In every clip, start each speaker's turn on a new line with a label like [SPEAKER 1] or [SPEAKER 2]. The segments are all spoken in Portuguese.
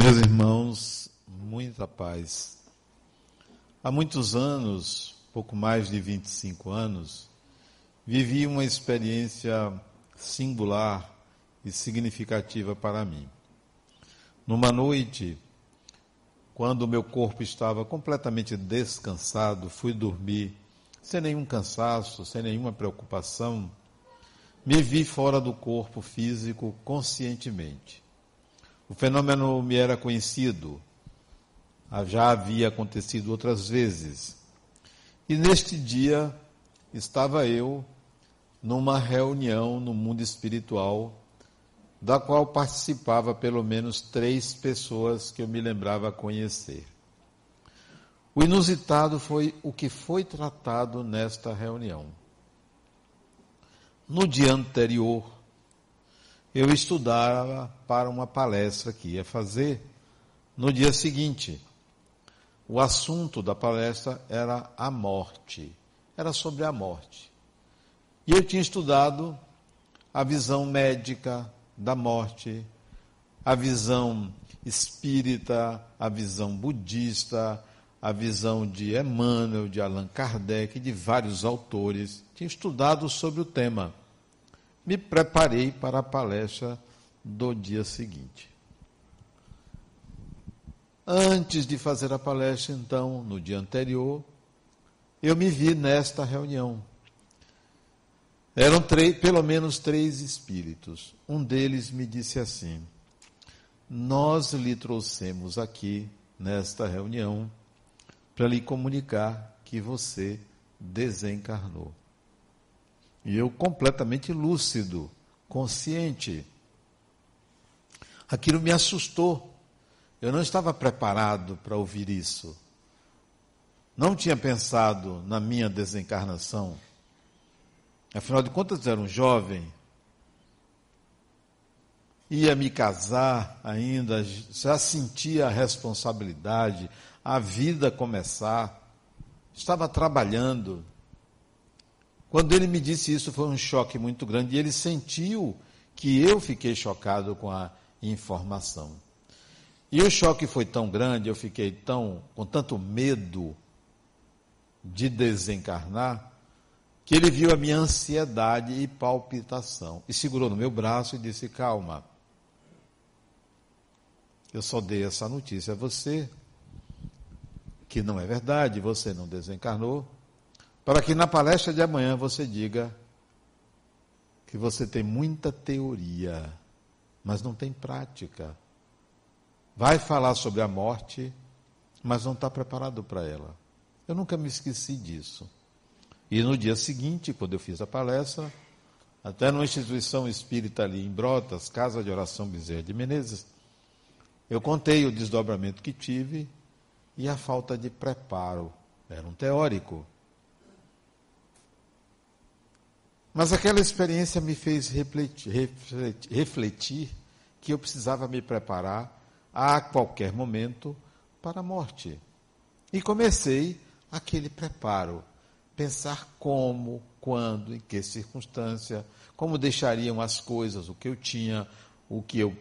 [SPEAKER 1] Meus irmãos, muita paz. Há muitos anos, pouco mais de 25 anos, vivi uma experiência singular e significativa para mim. Numa noite, quando meu corpo estava completamente descansado, fui dormir sem nenhum cansaço, sem nenhuma preocupação, me vi fora do corpo físico conscientemente. O fenômeno me era conhecido, já havia acontecido outras vezes. E neste dia estava eu numa reunião no mundo espiritual, da qual participava pelo menos três pessoas que eu me lembrava conhecer. O inusitado foi o que foi tratado nesta reunião. No dia anterior, eu estudava para uma palestra que ia fazer no dia seguinte. O assunto da palestra era a morte, era sobre a morte. E eu tinha estudado a visão médica da morte, a visão espírita, a visão budista, a visão de Emmanuel, de Allan Kardec, de vários autores. Tinha estudado sobre o tema me preparei para a palestra do dia seguinte. Antes de fazer a palestra, então, no dia anterior, eu me vi nesta reunião. Eram três, pelo menos três espíritos. Um deles me disse assim: Nós lhe trouxemos aqui, nesta reunião, para lhe comunicar que você desencarnou. E eu completamente lúcido, consciente. Aquilo me assustou. Eu não estava preparado para ouvir isso. Não tinha pensado na minha desencarnação. Afinal de contas, era um jovem. Ia me casar ainda, já sentia a responsabilidade, a vida começar. Estava trabalhando, quando ele me disse isso, foi um choque muito grande e ele sentiu que eu fiquei chocado com a informação. E o choque foi tão grande, eu fiquei tão com tanto medo de desencarnar, que ele viu a minha ansiedade e palpitação e segurou no meu braço e disse: "Calma. Eu só dei essa notícia a você que não é verdade, você não desencarnou para que na palestra de amanhã você diga que você tem muita teoria, mas não tem prática. Vai falar sobre a morte, mas não está preparado para ela. Eu nunca me esqueci disso. E no dia seguinte, quando eu fiz a palestra, até numa instituição espírita ali em Brotas, Casa de Oração Bezerra de Menezes, eu contei o desdobramento que tive e a falta de preparo. Era um teórico. Mas aquela experiência me fez refletir, refletir, refletir que eu precisava me preparar a qualquer momento para a morte. E comecei aquele preparo, pensar como, quando, em que circunstância, como deixariam as coisas, o que eu tinha, o que eu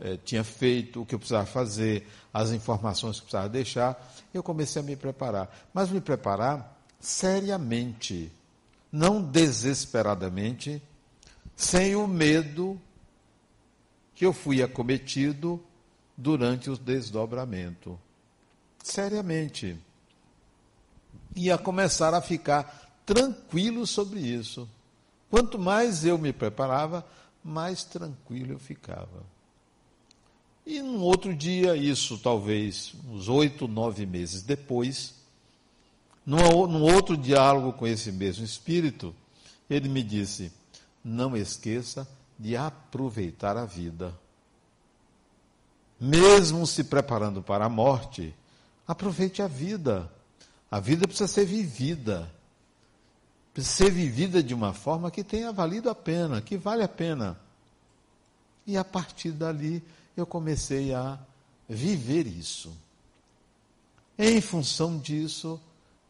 [SPEAKER 1] eh, tinha feito, o que eu precisava fazer, as informações que precisava deixar. Eu comecei a me preparar, mas me preparar seriamente não desesperadamente, sem o medo que eu fui acometido durante o desdobramento. Seriamente. Ia começar a ficar tranquilo sobre isso. Quanto mais eu me preparava, mais tranquilo eu ficava. E num outro dia, isso talvez uns oito, nove meses depois, num, num outro diálogo com esse mesmo espírito, ele me disse: não esqueça de aproveitar a vida. Mesmo se preparando para a morte, aproveite a vida. A vida precisa ser vivida. Precisa ser vivida de uma forma que tenha valido a pena, que vale a pena. E a partir dali eu comecei a viver isso. Em função disso,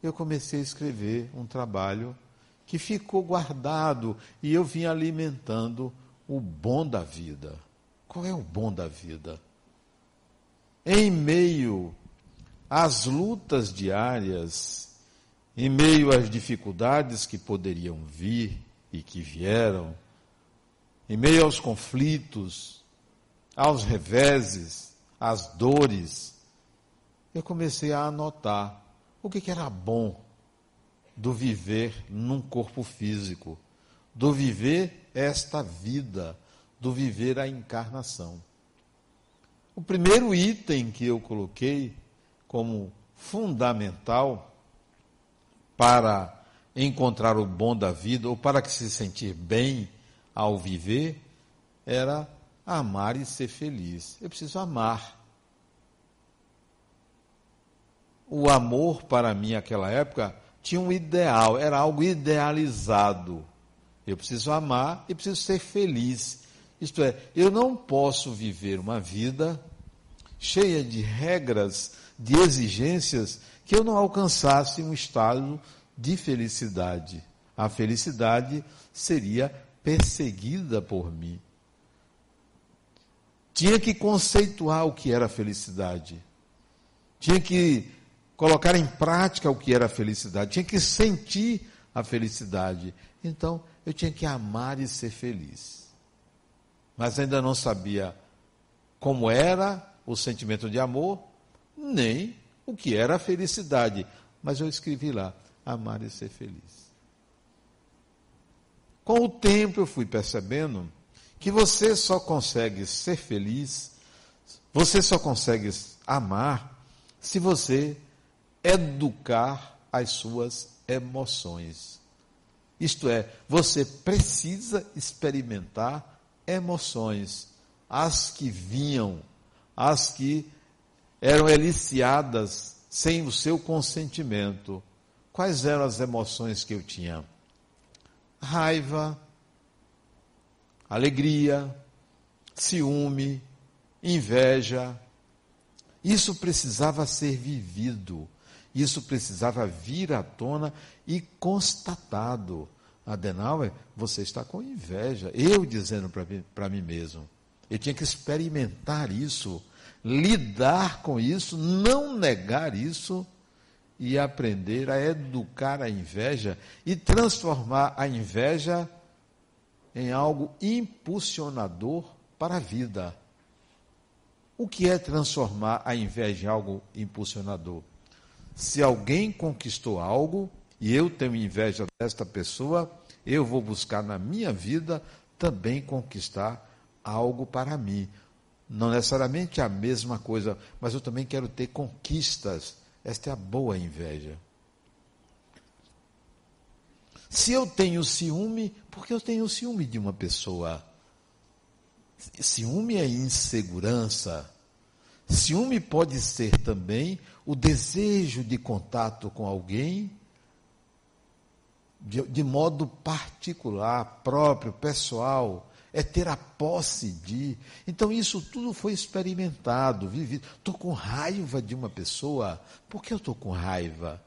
[SPEAKER 1] eu comecei a escrever um trabalho que ficou guardado e eu vim alimentando o bom da vida. Qual é o bom da vida? em meio às lutas diárias, em meio às dificuldades que poderiam vir e que vieram, em meio aos conflitos, aos reveses, às dores, eu comecei a anotar o que, era bom do viver num corpo físico, do viver esta vida, do viver a encarnação. O primeiro item que eu coloquei como fundamental para encontrar o bom da vida ou para que se sentir bem ao viver era amar e ser feliz. Eu preciso amar. O amor para mim naquela época tinha um ideal, era algo idealizado. Eu preciso amar e preciso ser feliz. Isto é, eu não posso viver uma vida cheia de regras, de exigências, que eu não alcançasse um estado de felicidade. A felicidade seria perseguida por mim. Tinha que conceituar o que era felicidade. Tinha que colocar em prática o que era felicidade. Tinha que sentir a felicidade. Então, eu tinha que amar e ser feliz. Mas ainda não sabia como era o sentimento de amor, nem o que era a felicidade. Mas eu escrevi lá: amar e ser feliz. Com o tempo eu fui percebendo que você só consegue ser feliz, você só consegue amar se você educar as suas emoções. Isto é, você precisa experimentar emoções, as que vinham, as que eram eliciadas sem o seu consentimento. Quais eram as emoções que eu tinha? Raiva, alegria, ciúme, inveja. Isso precisava ser vivido. Isso precisava vir à tona e constatado. Adenauer, você está com inveja. Eu dizendo para mim mesmo. Eu tinha que experimentar isso, lidar com isso, não negar isso e aprender a educar a inveja e transformar a inveja em algo impulsionador para a vida. O que é transformar a inveja em algo impulsionador? Se alguém conquistou algo e eu tenho inveja desta pessoa, eu vou buscar na minha vida também conquistar algo para mim. Não necessariamente a mesma coisa, mas eu também quero ter conquistas. Esta é a boa inveja. Se eu tenho ciúme, porque eu tenho ciúme de uma pessoa. Ciúme é insegurança. Ciúme pode ser também o desejo de contato com alguém de, de modo particular, próprio, pessoal. É ter a posse de. Então, isso tudo foi experimentado, vivido. Estou com raiva de uma pessoa. Por que eu estou com raiva?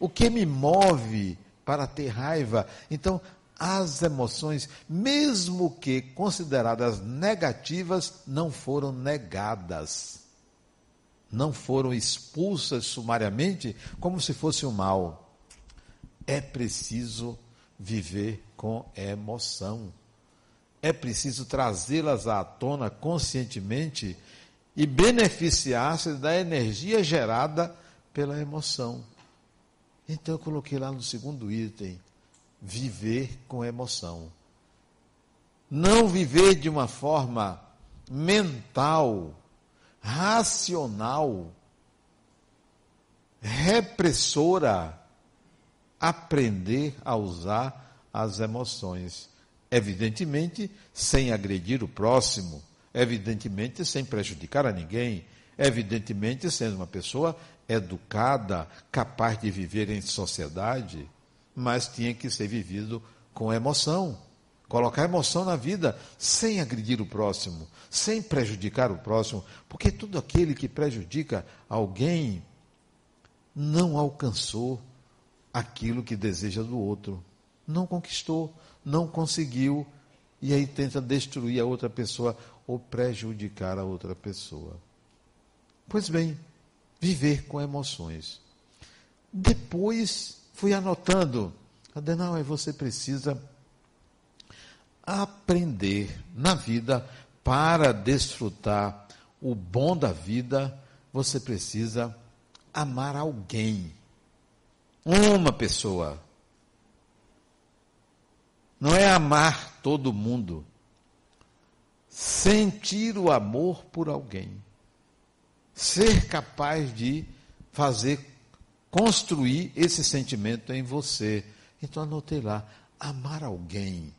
[SPEAKER 1] O que me move para ter raiva? Então, as emoções, mesmo que consideradas negativas, não foram negadas. Não foram expulsas sumariamente como se fosse o mal. É preciso viver com emoção. É preciso trazê-las à tona conscientemente e beneficiar-se da energia gerada pela emoção. Então eu coloquei lá no segundo item viver com emoção. Não viver de uma forma mental, racional, repressora, aprender a usar as emoções. Evidentemente, sem agredir o próximo, evidentemente, sem prejudicar a ninguém, evidentemente, sendo uma pessoa educada, capaz de viver em sociedade mas tinha que ser vivido com emoção. Colocar emoção na vida sem agredir o próximo, sem prejudicar o próximo, porque todo aquele que prejudica alguém não alcançou aquilo que deseja do outro. Não conquistou, não conseguiu, e aí tenta destruir a outra pessoa ou prejudicar a outra pessoa. Pois bem, viver com emoções. Depois fui anotando, Adenauer, você precisa aprender na vida para desfrutar o bom da vida, você precisa amar alguém. Uma pessoa. Não é amar todo mundo. Sentir o amor por alguém. Ser capaz de fazer, construir esse sentimento em você. Então anotei lá, amar alguém.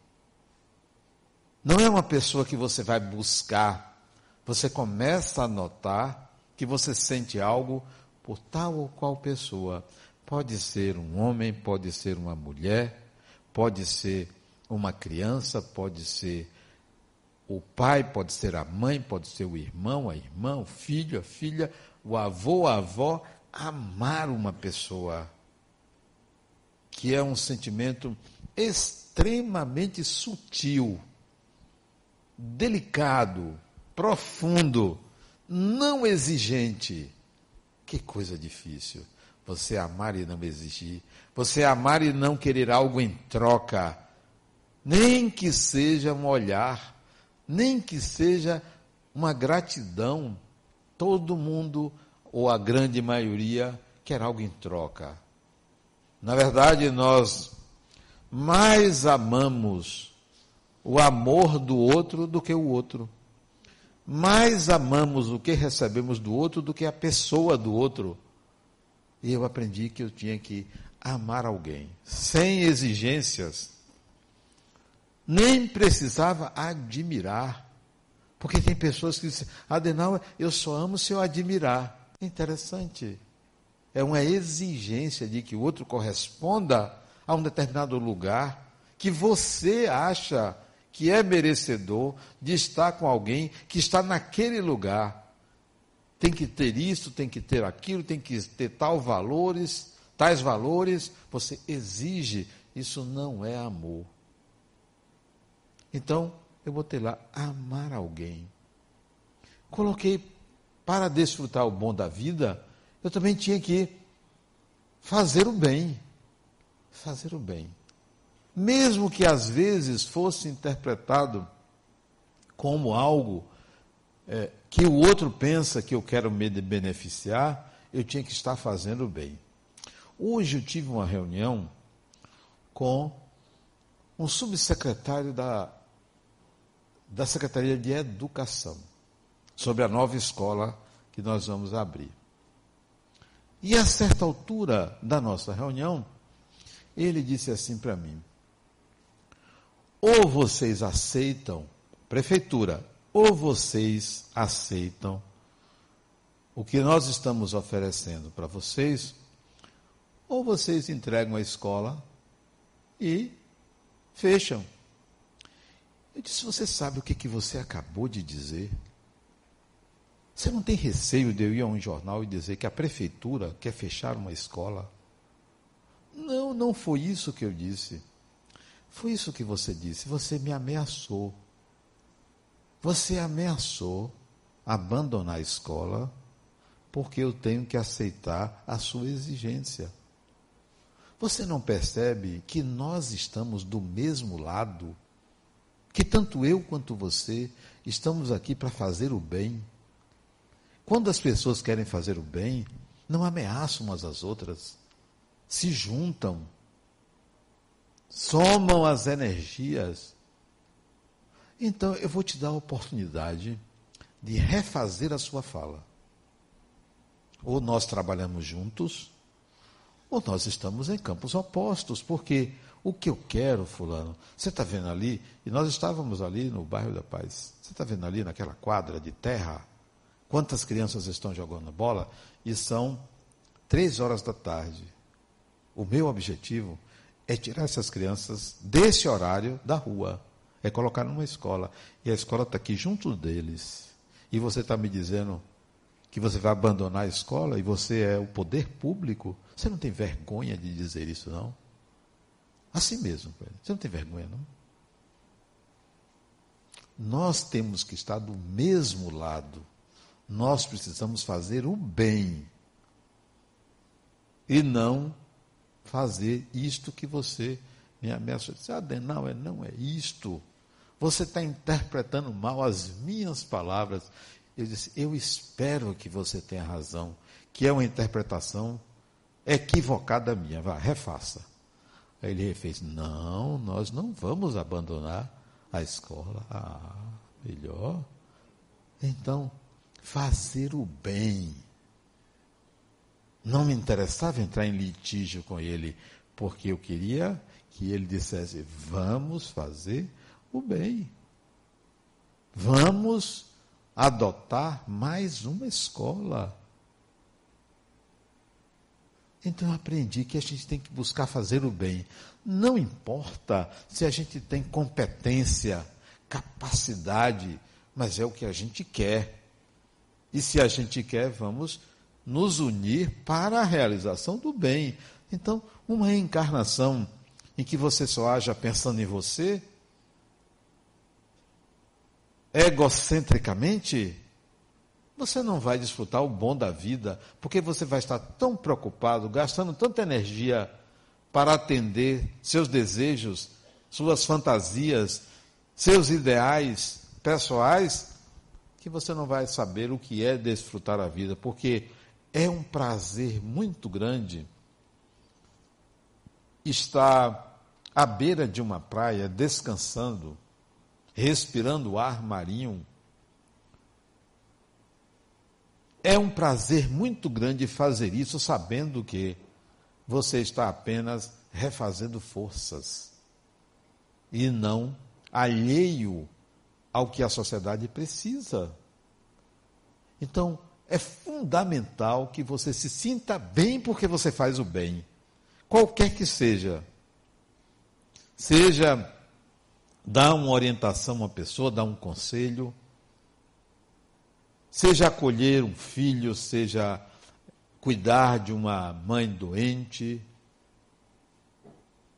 [SPEAKER 1] Não é uma pessoa que você vai buscar. Você começa a notar que você sente algo por tal ou qual pessoa. Pode ser um homem, pode ser uma mulher, pode ser uma criança, pode ser o pai, pode ser a mãe, pode ser o irmão, a irmã, o filho, a filha, o avô, a avó. Amar uma pessoa, que é um sentimento extremamente sutil delicado, profundo, não exigente. Que coisa difícil. Você amar e não exigir. Você amar e não querer algo em troca. Nem que seja um olhar, nem que seja uma gratidão. Todo mundo, ou a grande maioria, quer algo em troca. Na verdade, nós mais amamos o amor do outro do que o outro. Mais amamos o que recebemos do outro do que a pessoa do outro. E eu aprendi que eu tinha que amar alguém, sem exigências. Nem precisava admirar. Porque tem pessoas que dizem, Adenauer, eu só amo se eu admirar. Interessante. É uma exigência de que o outro corresponda a um determinado lugar que você acha que é merecedor de estar com alguém que está naquele lugar. Tem que ter isso, tem que ter aquilo, tem que ter tal valores, tais valores. Você exige, isso não é amor. Então, eu botei lá amar alguém. Coloquei para desfrutar o bom da vida, eu também tinha que fazer o bem. Fazer o bem mesmo que às vezes fosse interpretado como algo é, que o outro pensa que eu quero me beneficiar, eu tinha que estar fazendo bem. Hoje eu tive uma reunião com um subsecretário da, da Secretaria de Educação sobre a nova escola que nós vamos abrir. E a certa altura da nossa reunião, ele disse assim para mim: ou vocês aceitam, prefeitura, ou vocês aceitam o que nós estamos oferecendo para vocês, ou vocês entregam a escola e fecham. Eu disse: Você sabe o que, que você acabou de dizer? Você não tem receio de eu ir a um jornal e dizer que a prefeitura quer fechar uma escola? Não, não foi isso que eu disse. Foi isso que você disse. Você me ameaçou. Você ameaçou abandonar a escola porque eu tenho que aceitar a sua exigência. Você não percebe que nós estamos do mesmo lado? Que tanto eu quanto você estamos aqui para fazer o bem? Quando as pessoas querem fazer o bem, não ameaçam umas às outras, se juntam, somam as energias. Então, eu vou te dar a oportunidade de refazer a sua fala. Ou nós trabalhamos juntos, ou nós estamos em campos opostos, porque o que eu quero, Fulano, você está vendo ali, e nós estávamos ali no bairro da Paz, você está vendo ali naquela quadra de terra, quantas crianças estão jogando bola, e são três horas da tarde. O meu objetivo é tirar essas crianças desse horário da rua, é colocar numa escola. E a escola está aqui junto deles. E você está me dizendo que você vai abandonar a escola e você é o poder público? Você não tem vergonha de dizer isso, não? Assim mesmo, você não tem vergonha, não? Nós temos que estar do mesmo lado. Nós precisamos fazer o bem e não fazer isto que você me ameaçou. Disse, ah, não, é, não é isto. Você está interpretando mal as minhas palavras. Eu disse, eu espero que você tenha razão, que é uma interpretação equivocada minha. Vá, refaça. Aí ele refez, não, nós não vamos abandonar a escola. Ah, melhor. Então, fazer o bem. Não me interessava entrar em litígio com ele, porque eu queria que ele dissesse: vamos fazer o bem. Vamos adotar mais uma escola. Então eu aprendi que a gente tem que buscar fazer o bem. Não importa se a gente tem competência, capacidade, mas é o que a gente quer. E se a gente quer, vamos nos unir para a realização do bem. Então, uma reencarnação em que você só haja pensando em você, egocentricamente, você não vai desfrutar o bom da vida, porque você vai estar tão preocupado, gastando tanta energia para atender seus desejos, suas fantasias, seus ideais pessoais, que você não vai saber o que é desfrutar a vida, porque é um prazer muito grande estar à beira de uma praia, descansando, respirando o ar marinho. É um prazer muito grande fazer isso sabendo que você está apenas refazendo forças e não alheio ao que a sociedade precisa. Então, é fundamental que você se sinta bem porque você faz o bem, qualquer que seja. Seja dar uma orientação a uma pessoa, dar um conselho, seja acolher um filho, seja cuidar de uma mãe doente,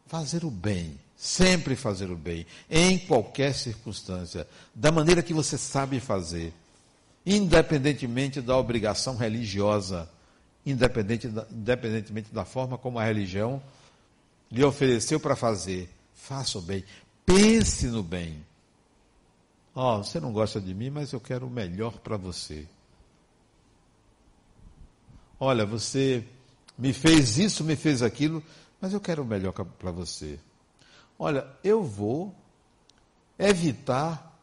[SPEAKER 1] fazer o bem, sempre fazer o bem, em qualquer circunstância, da maneira que você sabe fazer independentemente da obrigação religiosa, independente da, independentemente da forma como a religião lhe ofereceu para fazer. Faça o bem. Pense no bem. Ó, oh, você não gosta de mim, mas eu quero o melhor para você. Olha, você me fez isso, me fez aquilo, mas eu quero o melhor para você. Olha, eu vou evitar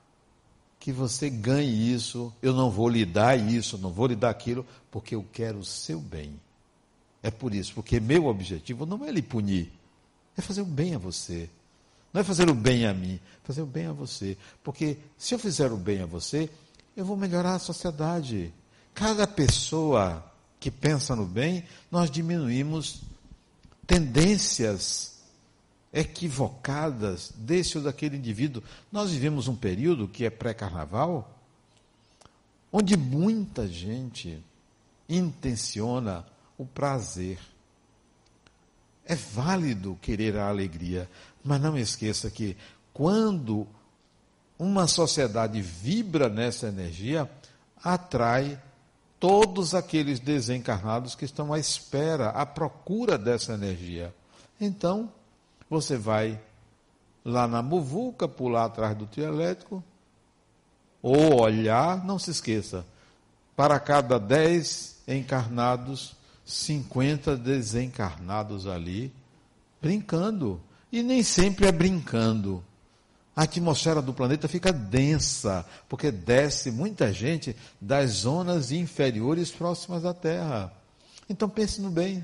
[SPEAKER 1] que você ganhe isso, eu não vou lhe dar isso, não vou lhe dar aquilo, porque eu quero o seu bem. É por isso, porque meu objetivo não é lhe punir, é fazer o bem a você. Não é fazer o bem a mim, é fazer o bem a você. Porque se eu fizer o bem a você, eu vou melhorar a sociedade. Cada pessoa que pensa no bem, nós diminuímos tendências equivocadas desse ou daquele indivíduo. Nós vivemos um período que é pré-carnaval, onde muita gente intenciona o prazer. É válido querer a alegria, mas não esqueça que quando uma sociedade vibra nessa energia, atrai todos aqueles desencarnados que estão à espera, à procura dessa energia. Então, você vai lá na muvuca, pular atrás do trio elétrico, ou olhar, não se esqueça, para cada dez encarnados, 50 desencarnados ali, brincando. E nem sempre é brincando. A atmosfera do planeta fica densa, porque desce muita gente das zonas inferiores próximas da Terra. Então pense no bem.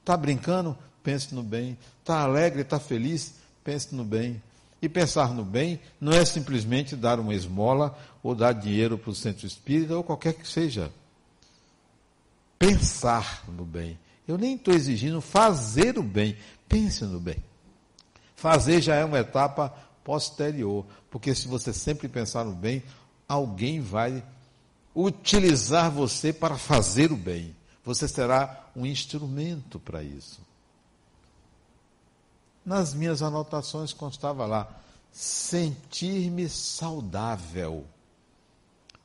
[SPEAKER 1] Está brincando? Pense no bem. Está alegre, está feliz, pense no bem. E pensar no bem não é simplesmente dar uma esmola ou dar dinheiro para o centro espírita ou qualquer que seja. Pensar no bem. Eu nem estou exigindo fazer o bem. Pense no bem. Fazer já é uma etapa posterior, porque se você sempre pensar no bem, alguém vai utilizar você para fazer o bem. Você será um instrumento para isso. Nas minhas anotações constava lá: sentir-me saudável.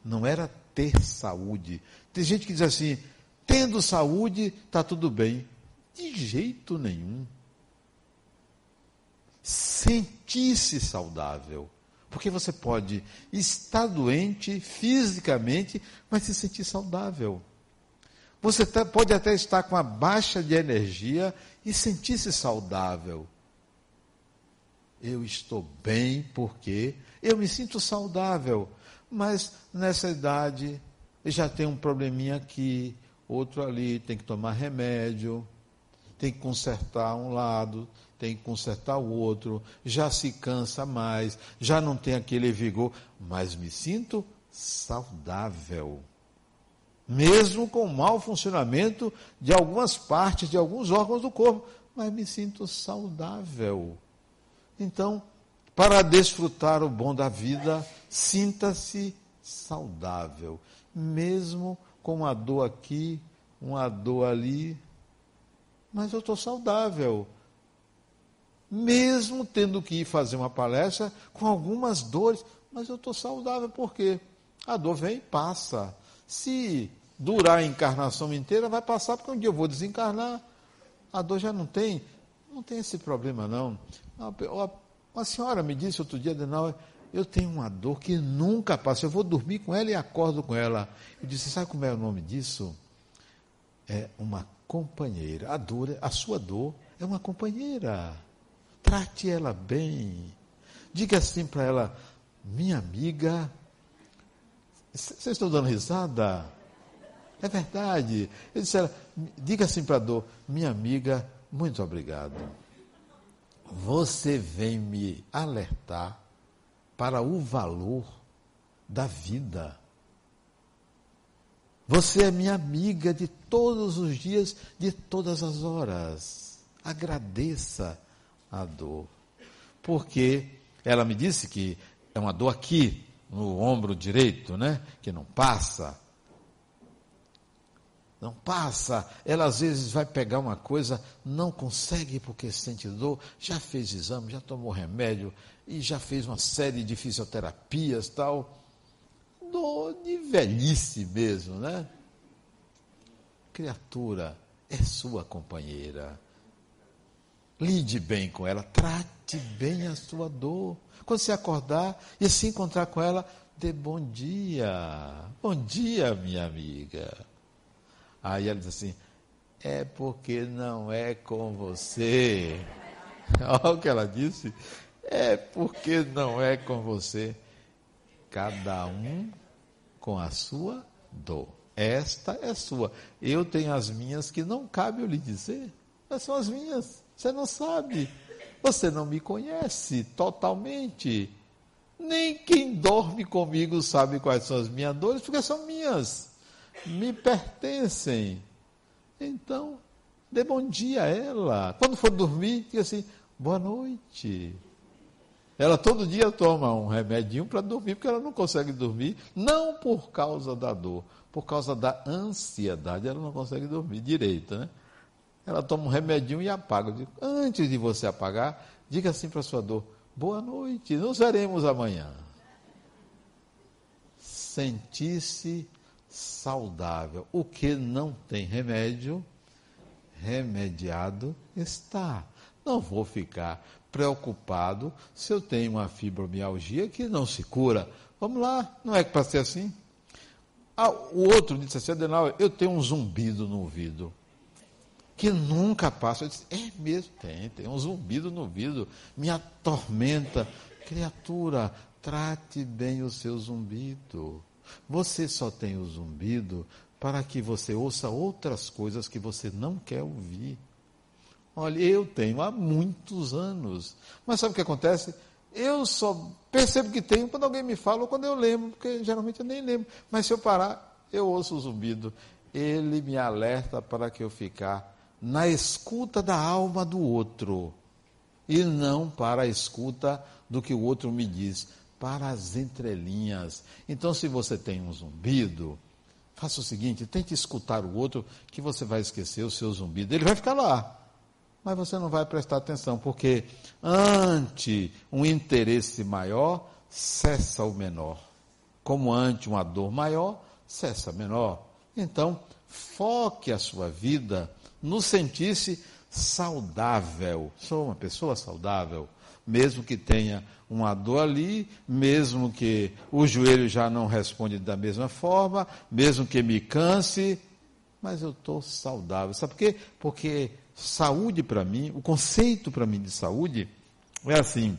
[SPEAKER 1] Não era ter saúde. Tem gente que diz assim: tendo saúde, está tudo bem. De jeito nenhum. Sentir-se saudável. Porque você pode estar doente fisicamente, mas se sentir saudável. Você tá, pode até estar com a baixa de energia e sentir-se saudável. Eu estou bem porque eu me sinto saudável, mas nessa idade já tem um probleminha aqui, outro ali, tem que tomar remédio, tem que consertar um lado, tem que consertar o outro, já se cansa mais, já não tem aquele vigor, mas me sinto saudável mesmo com mau funcionamento de algumas partes, de alguns órgãos do corpo, mas me sinto saudável. Então, para desfrutar o bom da vida, sinta-se saudável, mesmo com uma dor aqui, uma dor ali, mas eu estou saudável. Mesmo tendo que ir fazer uma palestra com algumas dores, mas eu estou saudável, por quê? A dor vem e passa. Se durar a encarnação inteira, vai passar, porque um dia eu vou desencarnar. A dor já não tem. Não tem esse problema, não. Uma senhora me disse outro dia, Adenauer, eu tenho uma dor que nunca passa. Eu vou dormir com ela e acordo com ela. Eu disse, sabe como é o nome disso? É uma companheira. A dor, a sua dor é uma companheira. Trate ela bem. Diga assim para ela, minha amiga. Vocês estão dando risada? É verdade. Ele disse, diga assim para a dor, minha amiga, muito obrigado. Você vem me alertar para o valor da vida. Você é minha amiga de todos os dias, de todas as horas. Agradeça a dor. Porque ela me disse que é uma dor aqui, no ombro direito, né? Que não passa não passa. Ela às vezes vai pegar uma coisa, não consegue porque sente dor, já fez exame, já tomou remédio e já fez uma série de fisioterapias tal. Dor de velhice mesmo, né? Criatura, é sua companheira. Lide bem com ela, trate bem a sua dor. Quando você acordar e se encontrar com ela, dê bom dia. Bom dia, minha amiga. Aí ela diz assim: é porque não é com você. Olha o que ela disse. É porque não é com você. Cada um com a sua dor. Esta é sua. Eu tenho as minhas que não cabe eu lhe dizer. Mas são as minhas. Você não sabe. Você não me conhece totalmente. Nem quem dorme comigo sabe quais são as minhas dores, porque são minhas me pertencem. Então, dê bom dia a ela. Quando for dormir, diga assim: boa noite. Ela todo dia toma um remedinho para dormir, porque ela não consegue dormir, não por causa da dor, por causa da ansiedade, ela não consegue dormir direito, né? Ela toma um remedinho e apaga. Digo, antes de você apagar, diga assim para sua dor: boa noite, nos veremos amanhã. Sentir-se saudável. O que não tem remédio, remediado está. Não vou ficar preocupado se eu tenho uma fibromialgia que não se cura. Vamos lá, não é que para ser assim? Ah, o outro disse assim, Adenal, eu tenho um zumbido no ouvido. Que nunca passa. Eu disse, é mesmo? Tem, tem um zumbido no ouvido. Me atormenta. Criatura, trate bem o seu zumbido. Você só tem o zumbido para que você ouça outras coisas que você não quer ouvir. Olha, eu tenho há muitos anos. Mas sabe o que acontece? Eu só percebo que tenho quando alguém me fala ou quando eu lembro, porque geralmente eu nem lembro. Mas se eu parar, eu ouço o zumbido. Ele me alerta para que eu ficar na escuta da alma do outro e não para a escuta do que o outro me diz para as entrelinhas. Então, se você tem um zumbido, faça o seguinte: tente escutar o outro, que você vai esquecer o seu zumbido. Ele vai ficar lá, mas você não vai prestar atenção, porque ante um interesse maior, cessa o menor. Como ante uma dor maior, cessa menor. Então, foque a sua vida no sentir-se saudável. Sou uma pessoa saudável, mesmo que tenha uma dor ali, mesmo que o joelho já não responde da mesma forma, mesmo que me canse, mas eu estou saudável. Sabe por quê? Porque saúde para mim, o conceito para mim de saúde é assim.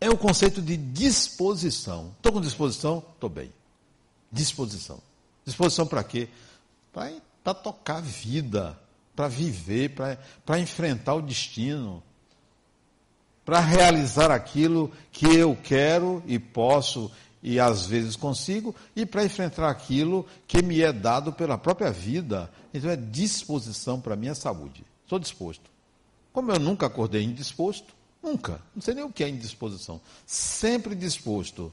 [SPEAKER 1] É o conceito de disposição. Estou com disposição? Estou bem. Disposição. Disposição para quê? Para tocar a vida, para viver, para enfrentar o destino, para realizar aquilo que eu quero e posso e às vezes consigo, e para enfrentar aquilo que me é dado pela própria vida. Então é disposição para a minha saúde. Estou disposto. Como eu nunca acordei indisposto, nunca, não sei nem o que é indisposição, sempre disposto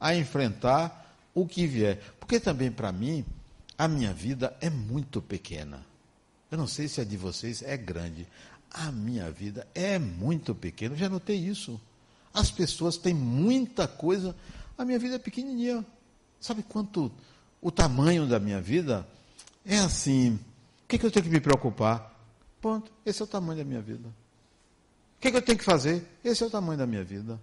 [SPEAKER 1] a enfrentar o que vier. Porque também para mim, a minha vida é muito pequena. Eu não sei se a de vocês é grande. A minha vida é muito pequena. Eu já notei isso. As pessoas têm muita coisa. A minha vida é pequenininha. Sabe quanto o tamanho da minha vida é assim? O que, que eu tenho que me preocupar? Ponto. Esse é o tamanho da minha vida. O que, que eu tenho que fazer? Esse é o tamanho da minha vida.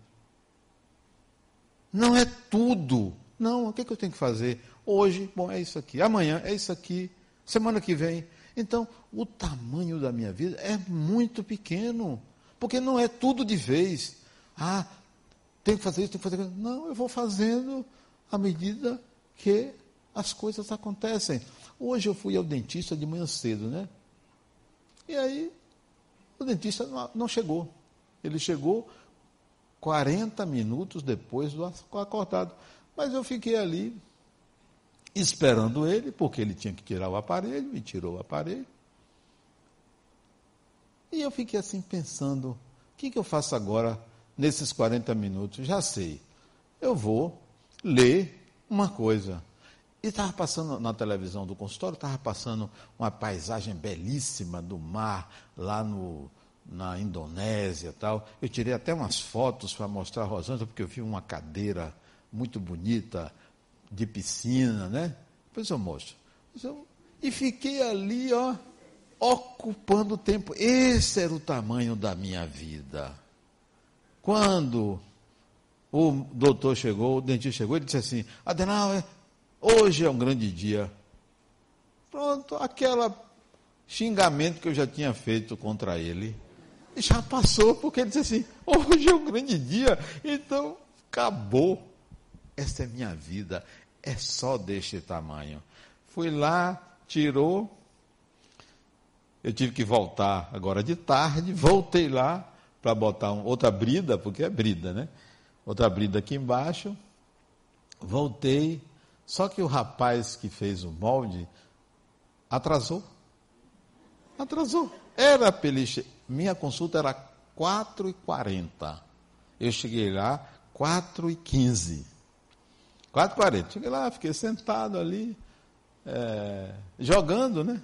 [SPEAKER 1] Não é tudo. Não, o que, que eu tenho que fazer? Hoje, bom, é isso aqui. Amanhã é isso aqui. Semana que vem. Então, o tamanho da minha vida é muito pequeno. Porque não é tudo de vez. Ah, tem que fazer isso, tem que fazer aquilo. Não, eu vou fazendo à medida que as coisas acontecem. Hoje eu fui ao dentista de manhã cedo, né? E aí, o dentista não chegou. Ele chegou 40 minutos depois do acordado. Mas eu fiquei ali esperando ele, porque ele tinha que tirar o aparelho, e tirou o aparelho. E eu fiquei assim pensando: o que, que eu faço agora nesses 40 minutos? Já sei. Eu vou ler uma coisa. E estava passando na televisão do consultório, estava passando uma paisagem belíssima do mar lá no, na Indonésia tal. Eu tirei até umas fotos para mostrar a Rosângela, porque eu vi uma cadeira muito bonita, de piscina, né? Depois eu mostro. E fiquei ali, ó, ocupando o tempo. Esse era o tamanho da minha vida. Quando o doutor chegou, o dentista chegou, ele disse assim: Adenauer, hoje é um grande dia. Pronto, aquele xingamento que eu já tinha feito contra ele já passou, porque ele disse assim: hoje é um grande dia, então acabou essa é minha vida, é só deste tamanho. Fui lá, tirou. Eu tive que voltar agora de tarde, voltei lá para botar um, outra brida, porque é brida, né? Outra brida aqui embaixo. Voltei, só que o rapaz que fez o molde atrasou. Atrasou. Era peliche. Minha consulta era 4h40. Eu cheguei lá 4h15. 4h40. Cheguei lá, fiquei sentado ali, é, jogando, né?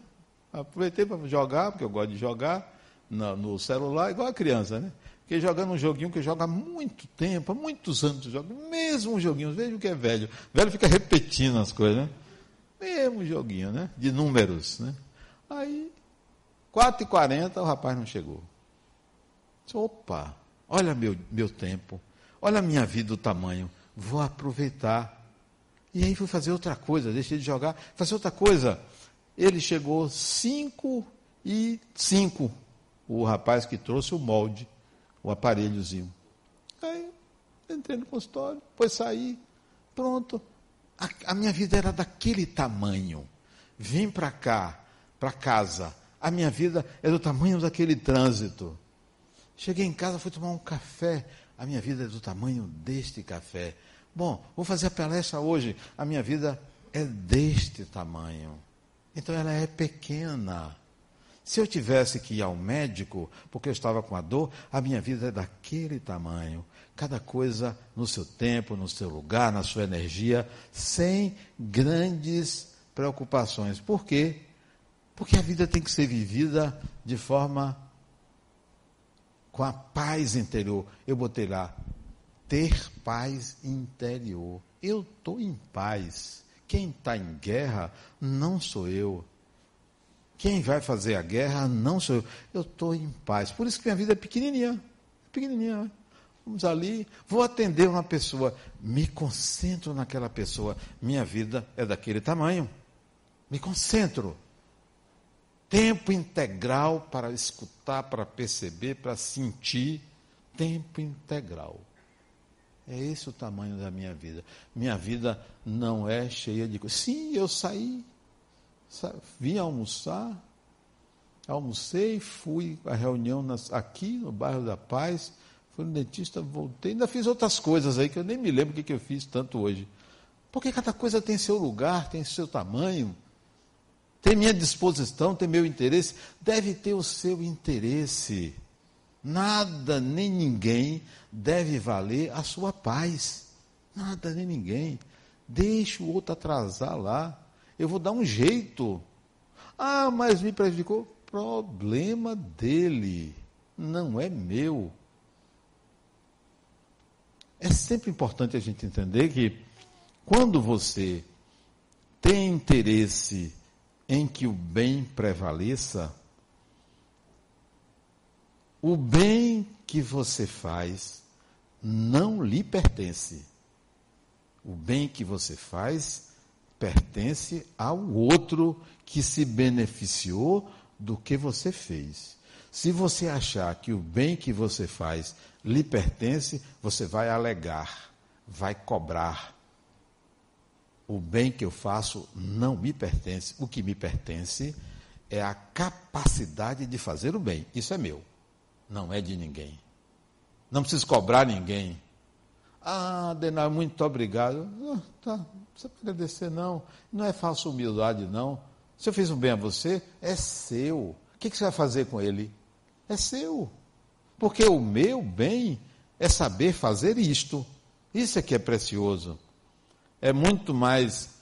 [SPEAKER 1] Aproveitei para jogar, porque eu gosto de jogar no, no, celular, igual a criança, né? Fiquei jogando um joguinho que joga há muito tempo, há muitos anos jogo, mesmo um joguinho, veja o que é velho. Velho fica repetindo as coisas, né? Mesmo joguinho, né? De números, né? Aí, 4h40, o rapaz não chegou. Disse, Opa, olha meu, meu tempo, olha a minha vida, o tamanho vou aproveitar. E aí fui fazer outra coisa, deixei de jogar, fazer outra coisa. Ele chegou cinco e cinco, o rapaz que trouxe o molde, o aparelhozinho. Aí entrei no consultório, depois saí, pronto. A, a minha vida era daquele tamanho. Vim para cá, para casa. A minha vida é do tamanho daquele trânsito. Cheguei em casa, fui tomar um café. A minha vida é do tamanho deste café. Bom, vou fazer a palestra hoje. A minha vida é deste tamanho. Então ela é pequena. Se eu tivesse que ir ao médico porque eu estava com a dor, a minha vida é daquele tamanho. Cada coisa no seu tempo, no seu lugar, na sua energia, sem grandes preocupações. Por quê? Porque a vida tem que ser vivida de forma com a paz interior. Eu botei lá, ter paz interior. Eu estou em paz. Quem está em guerra não sou eu. Quem vai fazer a guerra não sou eu. Eu estou em paz. Por isso que minha vida é pequenininha. Pequenininha. Né? Vamos ali, vou atender uma pessoa. Me concentro naquela pessoa. Minha vida é daquele tamanho. Me concentro. Tempo integral para escutar, para perceber, para sentir. Tempo integral. É esse o tamanho da minha vida. Minha vida não é cheia de coisas. Sim, eu saí, vim almoçar, almocei, fui à reunião nas, aqui no bairro da Paz, fui no dentista, voltei, ainda fiz outras coisas aí que eu nem me lembro o que, que eu fiz tanto hoje. Porque cada coisa tem seu lugar, tem seu tamanho, tem minha disposição, tem meu interesse, deve ter o seu interesse. Nada nem ninguém deve valer a sua paz. Nada nem ninguém. Deixe o outro atrasar lá. Eu vou dar um jeito. Ah, mas me prejudicou. Problema dele. Não é meu. É sempre importante a gente entender que quando você tem interesse em que o bem prevaleça, o bem que você faz não lhe pertence. O bem que você faz pertence ao outro que se beneficiou do que você fez. Se você achar que o bem que você faz lhe pertence, você vai alegar, vai cobrar. O bem que eu faço não me pertence. O que me pertence é a capacidade de fazer o bem. Isso é meu não é de ninguém. Não preciso cobrar ninguém. Ah, Denal, muito obrigado. Ah, tá, não precisa agradecer, não. Não é falsa humildade, não. Se eu fiz um bem a você, é seu. O que você vai fazer com ele? É seu. Porque o meu bem é saber fazer isto. Isso é que é precioso. É muito mais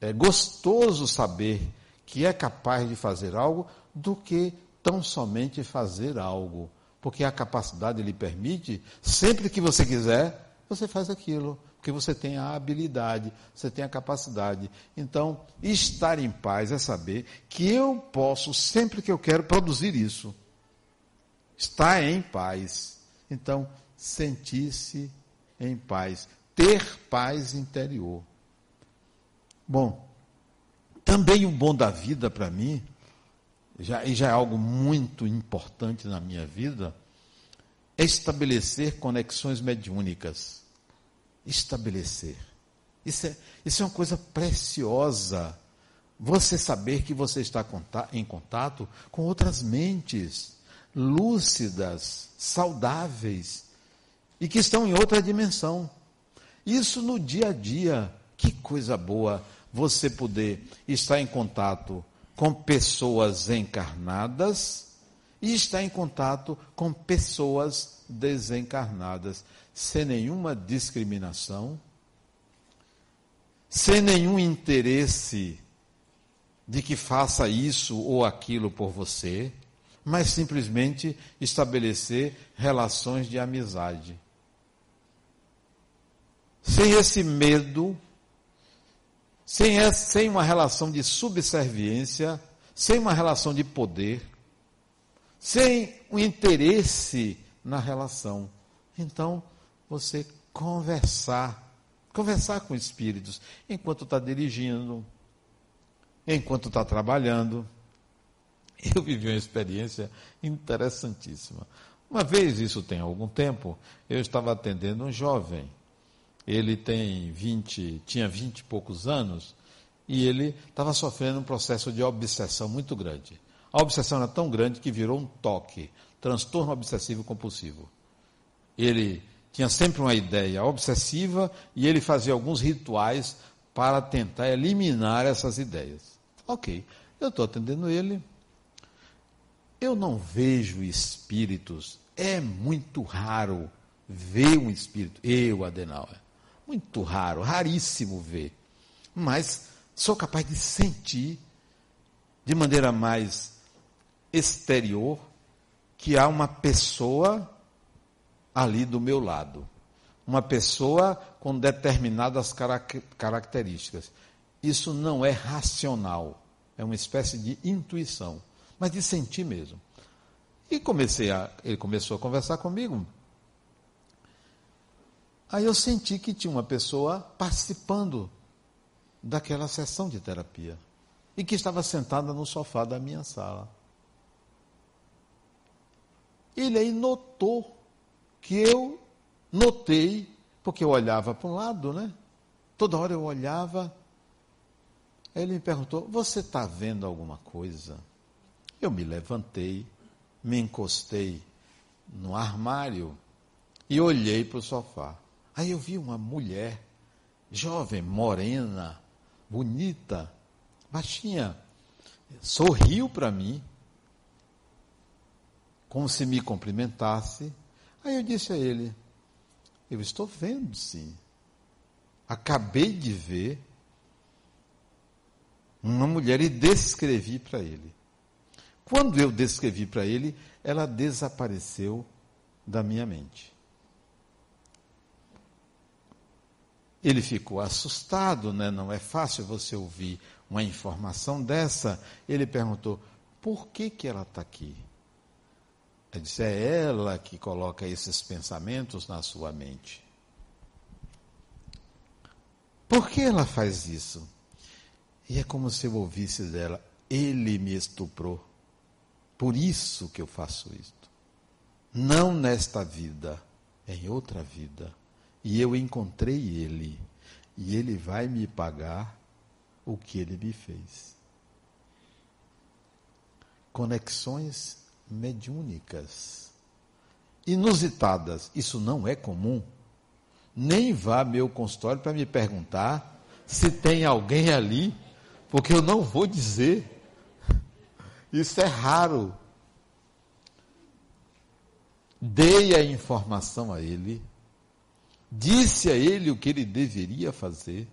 [SPEAKER 1] é gostoso saber que é capaz de fazer algo do que tão somente fazer algo, porque a capacidade lhe permite, sempre que você quiser, você faz aquilo, porque você tem a habilidade, você tem a capacidade. Então, estar em paz é saber que eu posso, sempre que eu quero, produzir isso. Estar em paz. Então, sentir-se em paz, ter paz interior. Bom, também o bom da vida para mim já, e já é algo muito importante na minha vida, é estabelecer conexões mediúnicas. Estabelecer. Isso é, isso é uma coisa preciosa. Você saber que você está em contato com outras mentes lúcidas, saudáveis e que estão em outra dimensão. Isso no dia a dia. Que coisa boa você poder estar em contato com pessoas encarnadas e está em contato com pessoas desencarnadas, sem nenhuma discriminação, sem nenhum interesse de que faça isso ou aquilo por você, mas simplesmente estabelecer relações de amizade. Sem esse medo sem, essa, sem uma relação de subserviência, sem uma relação de poder, sem um interesse na relação. Então, você conversar, conversar com espíritos, enquanto está dirigindo, enquanto está trabalhando. Eu vivi uma experiência interessantíssima. Uma vez, isso tem algum tempo, eu estava atendendo um jovem ele tem 20, tinha 20 e poucos anos, e ele estava sofrendo um processo de obsessão muito grande. A obsessão era tão grande que virou um toque, transtorno obsessivo compulsivo. Ele tinha sempre uma ideia obsessiva e ele fazia alguns rituais para tentar eliminar essas ideias. Ok, eu estou atendendo ele. Eu não vejo espíritos. É muito raro ver um espírito. Eu, Adenauer. Muito raro, raríssimo ver. Mas sou capaz de sentir, de maneira mais exterior, que há uma pessoa ali do meu lado. Uma pessoa com determinadas características. isso não é racional, é uma espécie de intuição, mas de sentir mesmo. E comecei a, ele começou a conversar comigo. Aí eu senti que tinha uma pessoa participando daquela sessão de terapia e que estava sentada no sofá da minha sala. Ele aí notou que eu notei, porque eu olhava para um lado, né? Toda hora eu olhava. Aí ele me perguntou: Você está vendo alguma coisa? Eu me levantei, me encostei no armário e olhei para o sofá. Aí eu vi uma mulher, jovem, morena, bonita, baixinha, sorriu para mim, como se me cumprimentasse. Aí eu disse a ele: Eu estou vendo, sim. Acabei de ver uma mulher e descrevi para ele. Quando eu descrevi para ele, ela desapareceu da minha mente. Ele ficou assustado, né? não é fácil você ouvir uma informação dessa. Ele perguntou: por que, que ela está aqui? Eu disse: é ela que coloca esses pensamentos na sua mente. Por que ela faz isso? E é como se eu ouvisse dela: ele me estuprou. Por isso que eu faço isto. Não nesta vida, em outra vida e eu encontrei ele, e ele vai me pagar o que ele me fez. Conexões mediúnicas, inusitadas, isso não é comum. Nem vá ao meu consultório para me perguntar se tem alguém ali, porque eu não vou dizer. Isso é raro. Dei a informação a ele disse a ele o que ele deveria fazer,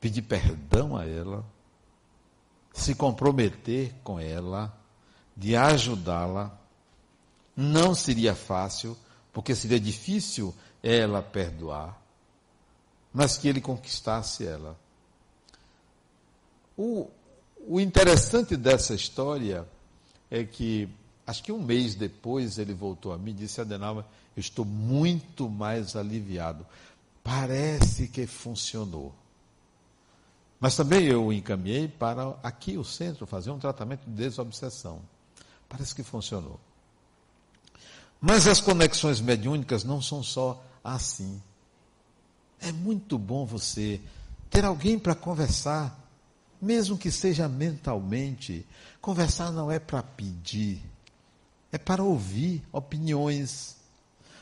[SPEAKER 1] pedir perdão a ela, se comprometer com ela, de ajudá-la. Não seria fácil, porque seria difícil ela perdoar, mas que ele conquistasse ela. O, o interessante dessa história é que, acho que um mês depois, ele voltou a mim e disse: Adenauer, estou muito mais aliviado. Parece que funcionou. Mas também eu encaminhei para aqui o centro fazer um tratamento de desobsessão. Parece que funcionou. Mas as conexões mediúnicas não são só assim. É muito bom você ter alguém para conversar, mesmo que seja mentalmente. Conversar não é para pedir, é para ouvir opiniões,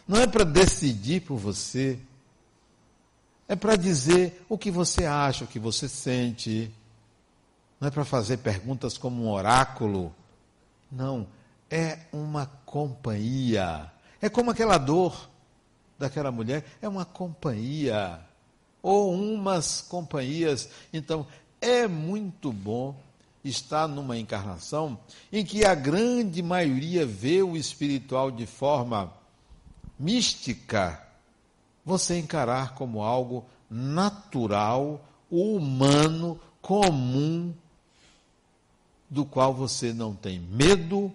[SPEAKER 1] não é para decidir por você. É para dizer o que você acha, o que você sente. Não é para fazer perguntas como um oráculo. Não. É uma companhia. É como aquela dor daquela mulher. É uma companhia. Ou umas companhias. Então, é muito bom estar numa encarnação em que a grande maioria vê o espiritual de forma mística você encarar como algo natural, humano, comum, do qual você não tem medo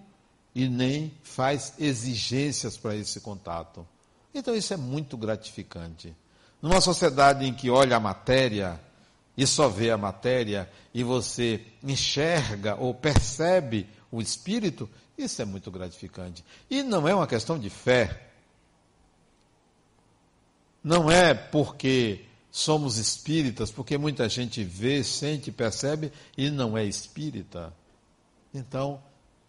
[SPEAKER 1] e nem faz exigências para esse contato. Então isso é muito gratificante. Numa sociedade em que olha a matéria e só vê a matéria e você enxerga ou percebe o espírito, isso é muito gratificante. E não é uma questão de fé. Não é porque somos espíritas, porque muita gente vê, sente, percebe e não é espírita. Então,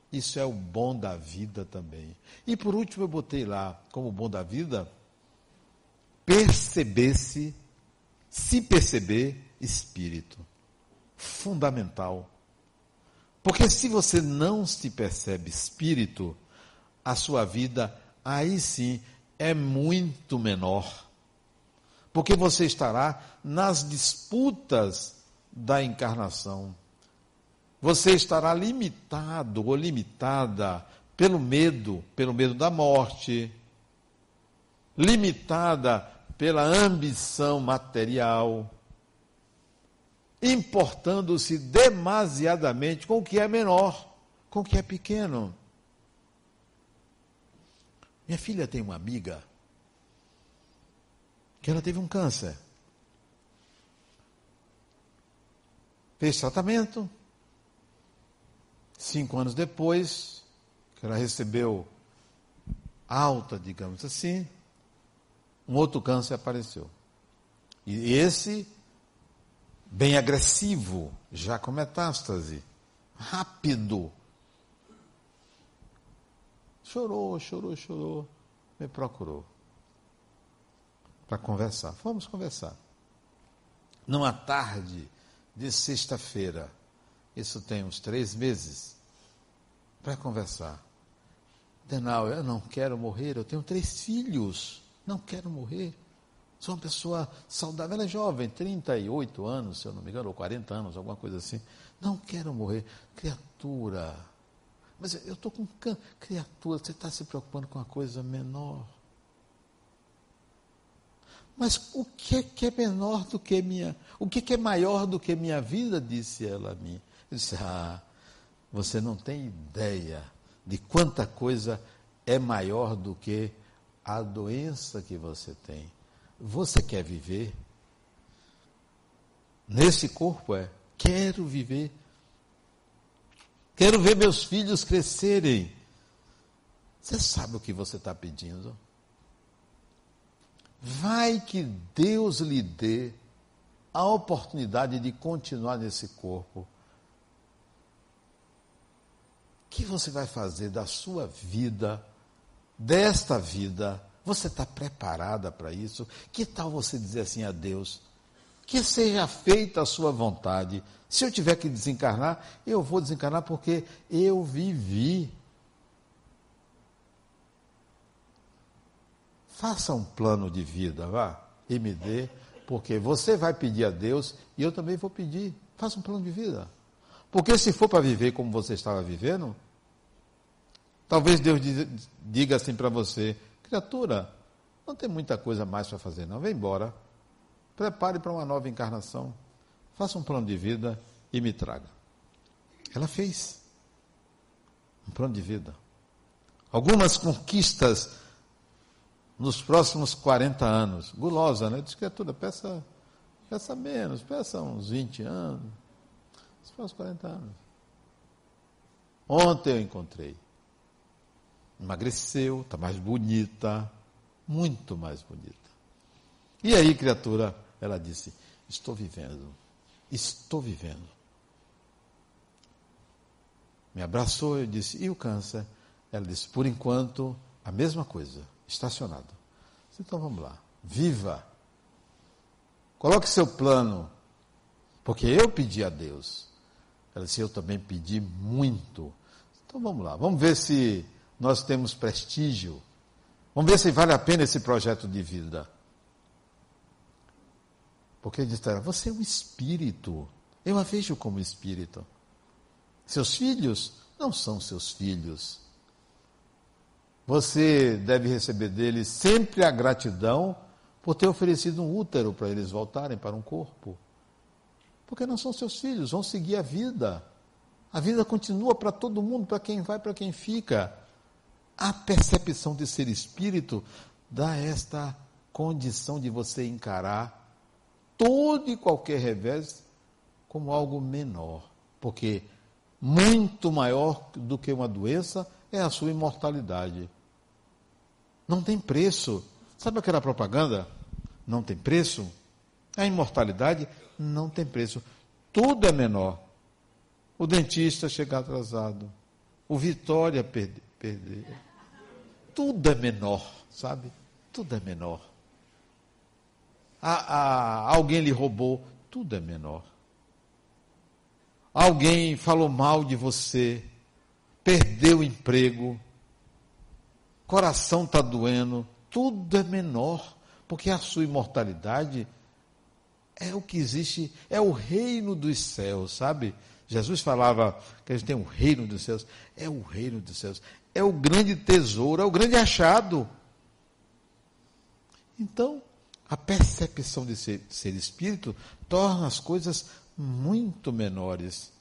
[SPEAKER 1] isso é o bom da vida também. E por último, eu botei lá, como bom da vida, perceber-se, se perceber espírito. Fundamental. Porque se você não se percebe espírito, a sua vida aí sim é muito menor porque você estará nas disputas da encarnação. Você estará limitado ou limitada pelo medo, pelo medo da morte, limitada pela ambição material. Importando-se demasiadamente com o que é menor, com o que é pequeno. Minha filha tem uma amiga que ela teve um câncer. Fez tratamento. Cinco anos depois, que ela recebeu alta, digamos assim, um outro câncer apareceu. E esse, bem agressivo, já com metástase, rápido. Chorou, chorou, chorou, me procurou para conversar. Vamos conversar. Numa tarde de sexta-feira, isso tem uns três meses, para conversar. Denal, eu não quero morrer, eu tenho três filhos, não quero morrer. Sou uma pessoa saudável, ela é jovem, 38 anos, se eu não me engano, ou 40 anos, alguma coisa assim. Não quero morrer. Criatura, mas eu estou com câncer. Criatura, você está se preocupando com uma coisa menor. Mas o que é, que é menor do que minha. O que é, que é maior do que minha vida? Disse ela a mim. Eu disse, ah, você não tem ideia de quanta coisa é maior do que a doença que você tem. Você quer viver? Nesse corpo é, quero viver. Quero ver meus filhos crescerem. Você sabe o que você está pedindo? Vai que Deus lhe dê a oportunidade de continuar nesse corpo. O que você vai fazer da sua vida, desta vida? Você está preparada para isso? Que tal você dizer assim a Deus? Que seja feita a sua vontade. Se eu tiver que desencarnar, eu vou desencarnar porque eu vivi. Faça um plano de vida, vá, e me dê, porque você vai pedir a Deus e eu também vou pedir. Faça um plano de vida. Porque se for para viver como você estava vivendo, talvez Deus diga assim para você: criatura, não tem muita coisa mais para fazer, não. Vem embora. Prepare para uma nova encarnação. Faça um plano de vida e me traga. Ela fez um plano de vida. Algumas conquistas nos próximos 40 anos. Gulosa, né? Diz criatura, peça, peça menos, peça uns 20 anos. Nos próximos 40 anos. Ontem eu encontrei. Emagreceu, está mais bonita, muito mais bonita. E aí, criatura, ela disse: Estou vivendo, estou vivendo. Me abraçou e disse: E o câncer? Ela disse: Por enquanto, a mesma coisa estacionado. Então vamos lá. Viva. Coloque seu plano. Porque eu pedi a Deus. Ela disse, eu também pedi muito. Então vamos lá. Vamos ver se nós temos prestígio. Vamos ver se vale a pena esse projeto de vida. Porque ele disse, você é um espírito. Eu a vejo como espírito. Seus filhos não são seus filhos. Você deve receber deles sempre a gratidão por ter oferecido um útero para eles voltarem para um corpo. Porque não são seus filhos, vão seguir a vida. A vida continua para todo mundo, para quem vai, para quem fica. A percepção de ser espírito dá esta condição de você encarar todo e qualquer revés como algo menor. Porque muito maior do que uma doença é a sua imortalidade. Não tem preço. Sabe aquela propaganda? Não tem preço? A imortalidade não tem preço. Tudo é menor. O dentista chegar atrasado. O Vitória perder. perder. Tudo é menor, sabe? Tudo é menor. A, a, alguém lhe roubou, tudo é menor. Alguém falou mal de você, perdeu o emprego, coração está doendo, tudo é menor, porque a sua imortalidade é o que existe, é o reino dos céus, sabe? Jesus falava que a gente tem um reino dos céus, é o reino dos céus, é o grande tesouro, é o grande achado. Então, a percepção de ser, ser espírito torna as coisas muito menores.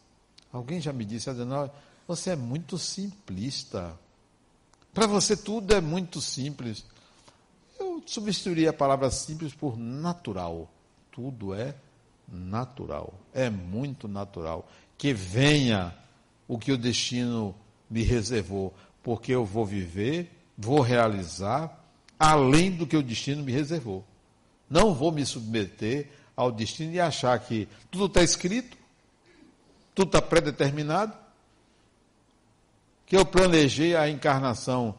[SPEAKER 1] Alguém já me disse, Adenauer, você é muito simplista. Para você tudo é muito simples. Eu substituiria a palavra simples por natural. Tudo é natural. É muito natural. Que venha o que o destino me reservou, porque eu vou viver, vou realizar além do que o destino me reservou. Não vou me submeter ao destino e achar que tudo está escrito, tudo está predeterminado, que eu planejei a encarnação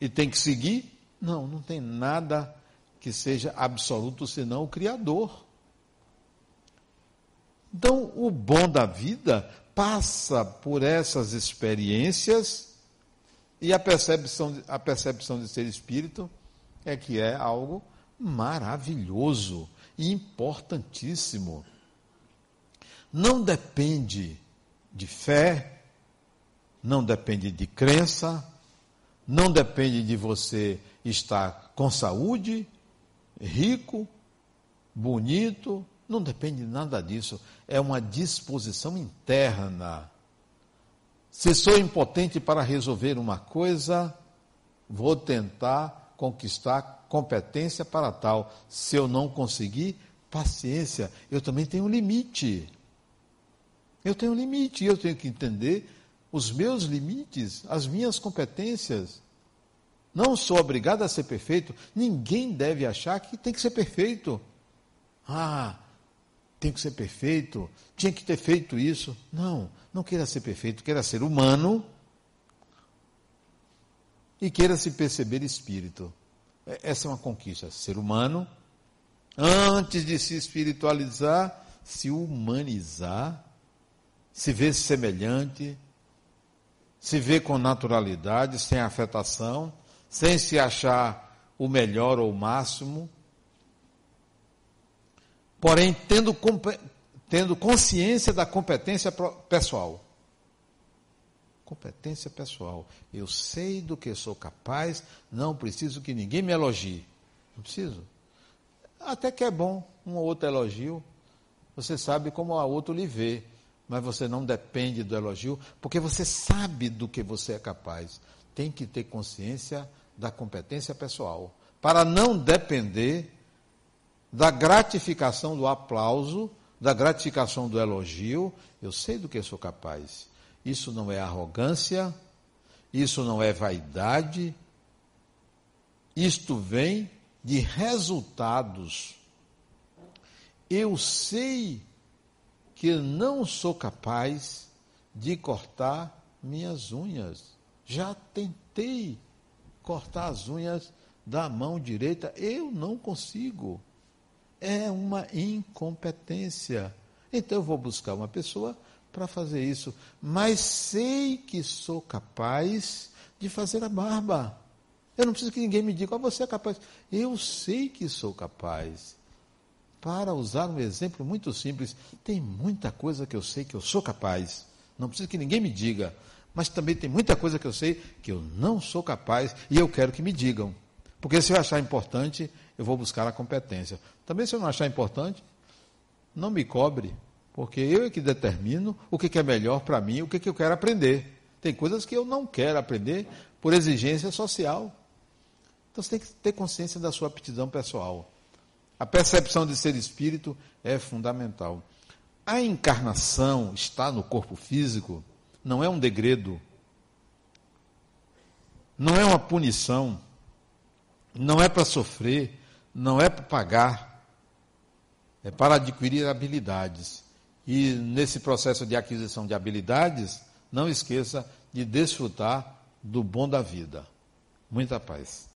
[SPEAKER 1] e tem que seguir. Não, não tem nada que seja absoluto senão o Criador. Então, o bom da vida passa por essas experiências e a percepção, a percepção de ser espírito é que é algo maravilhoso e importantíssimo. Não depende de fé, não depende de crença, não depende de você estar com saúde, rico, bonito, não depende de nada disso. É uma disposição interna. Se sou impotente para resolver uma coisa, vou tentar conquistar competência para tal. Se eu não conseguir, paciência. Eu também tenho um limite. Eu tenho um limite eu tenho que entender os meus limites, as minhas competências. Não sou obrigado a ser perfeito. Ninguém deve achar que tem que ser perfeito. Ah, tem que ser perfeito, tinha que ter feito isso. Não, não queira ser perfeito, queira ser humano e queira se perceber espírito. É, essa é uma conquista. Ser humano, antes de se espiritualizar, se humanizar, se ver semelhante, se ver com naturalidade, sem afetação, sem se achar o melhor ou o máximo, porém tendo, tendo consciência da competência pessoal competência pessoal. Eu sei do que sou capaz, não preciso que ninguém me elogie. Não preciso. Até que é bom um ou outro elogio. Você sabe como a outro lhe vê, mas você não depende do elogio, porque você sabe do que você é capaz. Tem que ter consciência da competência pessoal, para não depender da gratificação do aplauso, da gratificação do elogio. Eu sei do que sou capaz. Isso não é arrogância, isso não é vaidade, isto vem de resultados. Eu sei que não sou capaz de cortar minhas unhas. Já tentei cortar as unhas da mão direita, eu não consigo. É uma incompetência. Então eu vou buscar uma pessoa para fazer isso, mas sei que sou capaz de fazer a barba. Eu não preciso que ninguém me diga, ah, você é capaz. Eu sei que sou capaz. Para usar um exemplo muito simples, tem muita coisa que eu sei que eu sou capaz. Não preciso que ninguém me diga. Mas também tem muita coisa que eu sei que eu não sou capaz e eu quero que me digam. Porque se eu achar importante, eu vou buscar a competência. Também se eu não achar importante, não me cobre. Porque eu é que determino o que é melhor para mim, o que eu quero aprender. Tem coisas que eu não quero aprender por exigência social. Então você tem que ter consciência da sua aptidão pessoal. A percepção de ser espírito é fundamental. A encarnação está no corpo físico, não é um degredo, não é uma punição, não é para sofrer, não é para pagar, é para adquirir habilidades. E nesse processo de aquisição de habilidades, não esqueça de desfrutar do bom da vida. Muita paz.